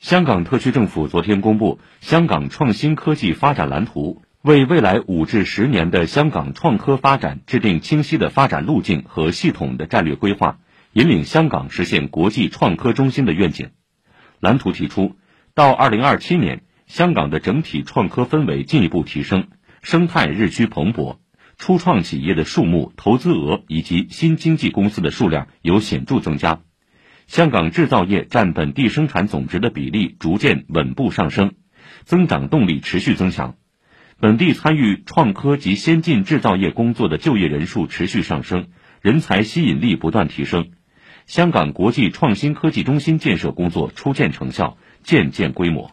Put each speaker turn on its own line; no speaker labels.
香港特区政府昨天公布《香港创新科技发展蓝图》，为未来五至十年的香港创科发展制定清晰的发展路径和系统的战略规划，引领香港实现国际创科中心的愿景。蓝图提出，到二零二七年，香港的整体创科氛围进一步提升，生态日趋蓬勃，初创企业的数目、投资额以及新经济公司的数量有显著增加。香港制造业占本地生产总值的比例逐渐稳步上升，增长动力持续增强。本地参与创科及先进制造业工作的就业人数持续上升，人才吸引力不断提升。香港国际创新科技中心建设工作初见成效，渐见规模。